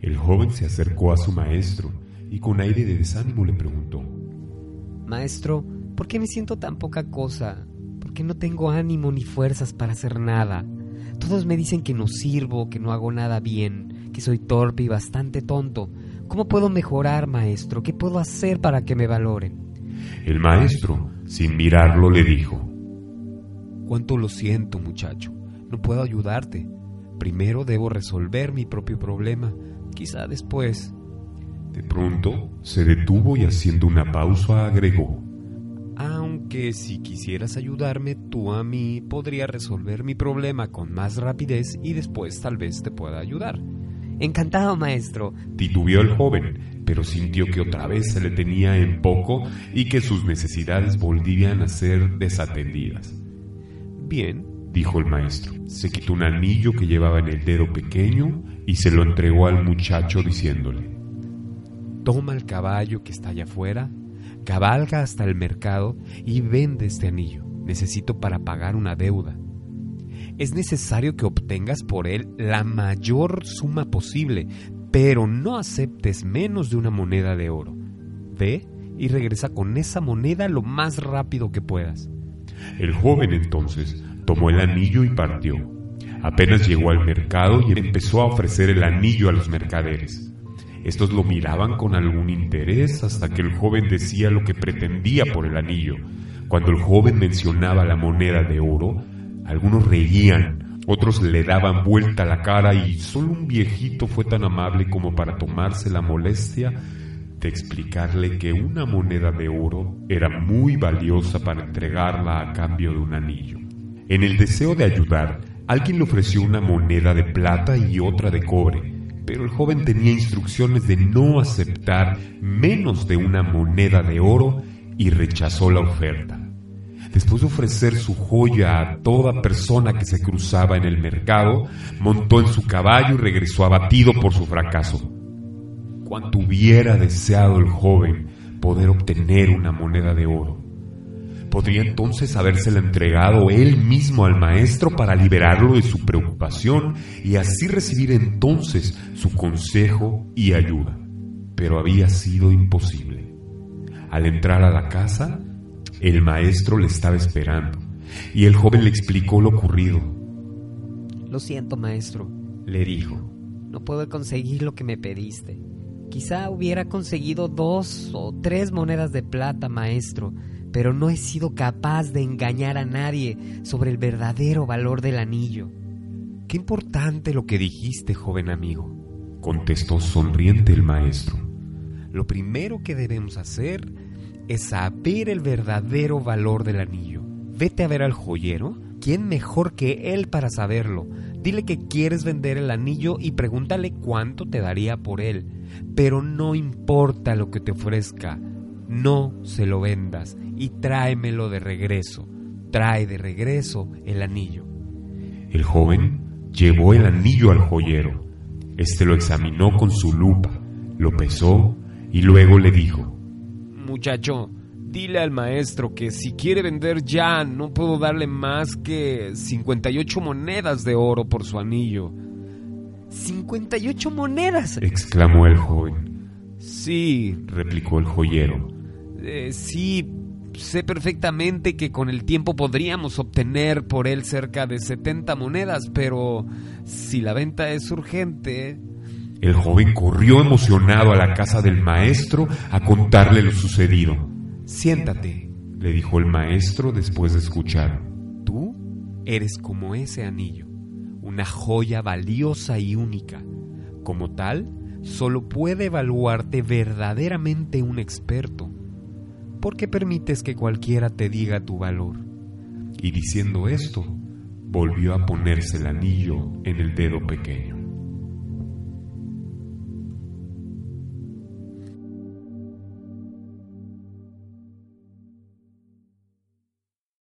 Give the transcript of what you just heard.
El joven se acercó a su maestro y con aire de desánimo le preguntó, Maestro, ¿por qué me siento tan poca cosa? ¿Por qué no tengo ánimo ni fuerzas para hacer nada? Todos me dicen que no sirvo, que no hago nada bien, que soy torpe y bastante tonto. ¿Cómo puedo mejorar, maestro? ¿Qué puedo hacer para que me valoren? El maestro, sin mirarlo, le dijo, Cuánto lo siento, muchacho. No puedo ayudarte. Primero debo resolver mi propio problema. Quizá después. De pronto se detuvo y haciendo una pausa agregó, Aunque si quisieras ayudarme tú a mí, podría resolver mi problema con más rapidez y después tal vez te pueda ayudar. Encantado, maestro. Titubeó el joven, pero sintió que otra vez se le tenía en poco y que sus necesidades volvían a ser desatendidas. Bien, dijo el maestro. Se quitó un anillo que llevaba en el dedo pequeño y se lo entregó al muchacho diciéndole, toma el caballo que está allá afuera, cabalga hasta el mercado y vende este anillo. Necesito para pagar una deuda. Es necesario que obtengas por él la mayor suma posible, pero no aceptes menos de una moneda de oro. Ve y regresa con esa moneda lo más rápido que puedas. El joven entonces tomó el anillo y partió. Apenas llegó al mercado y empezó a ofrecer el anillo a los mercaderes. Estos lo miraban con algún interés hasta que el joven decía lo que pretendía por el anillo. Cuando el joven mencionaba la moneda de oro, algunos reían, otros le daban vuelta la cara y solo un viejito fue tan amable como para tomarse la molestia de explicarle que una moneda de oro era muy valiosa para entregarla a cambio de un anillo. En el deseo de ayudar, alguien le ofreció una moneda de plata y otra de cobre, pero el joven tenía instrucciones de no aceptar menos de una moneda de oro y rechazó la oferta. Después de ofrecer su joya a toda persona que se cruzaba en el mercado, montó en su caballo y regresó abatido por su fracaso. Cuanto hubiera deseado el joven poder obtener una moneda de oro. Podría entonces habérsela entregado él mismo al maestro para liberarlo de su preocupación y así recibir entonces su consejo y ayuda. Pero había sido imposible. Al entrar a la casa, el maestro le estaba esperando y el joven le explicó lo ocurrido. Lo siento, maestro, le dijo. No puedo conseguir lo que me pediste. Quizá hubiera conseguido dos o tres monedas de plata, maestro, pero no he sido capaz de engañar a nadie sobre el verdadero valor del anillo. Qué importante lo que dijiste, joven amigo, contestó sonriente el maestro. Lo primero que debemos hacer es saber el verdadero valor del anillo. Vete a ver al joyero. ¿Quién mejor que él para saberlo? Dile que quieres vender el anillo y pregúntale cuánto te daría por él. Pero no importa lo que te ofrezca, no se lo vendas y tráemelo de regreso. Trae de regreso el anillo. El joven llevó el anillo al joyero. Este lo examinó con su lupa, lo pesó y luego le dijo, Muchacho, dile al maestro que si quiere vender ya no puedo darle más que 58 monedas de oro por su anillo. ¿58 monedas? exclamó el joven. Sí, replicó el joyero. Eh, sí, sé perfectamente que con el tiempo podríamos obtener por él cerca de 70 monedas, pero si la venta es urgente... El joven corrió emocionado a la casa del maestro a contarle lo sucedido. Siéntate, le dijo el maestro después de escuchar. Tú eres como ese anillo, una joya valiosa y única. Como tal, solo puede evaluarte verdaderamente un experto. ¿Por qué permites que cualquiera te diga tu valor? Y diciendo esto, volvió a ponerse el anillo en el dedo pequeño.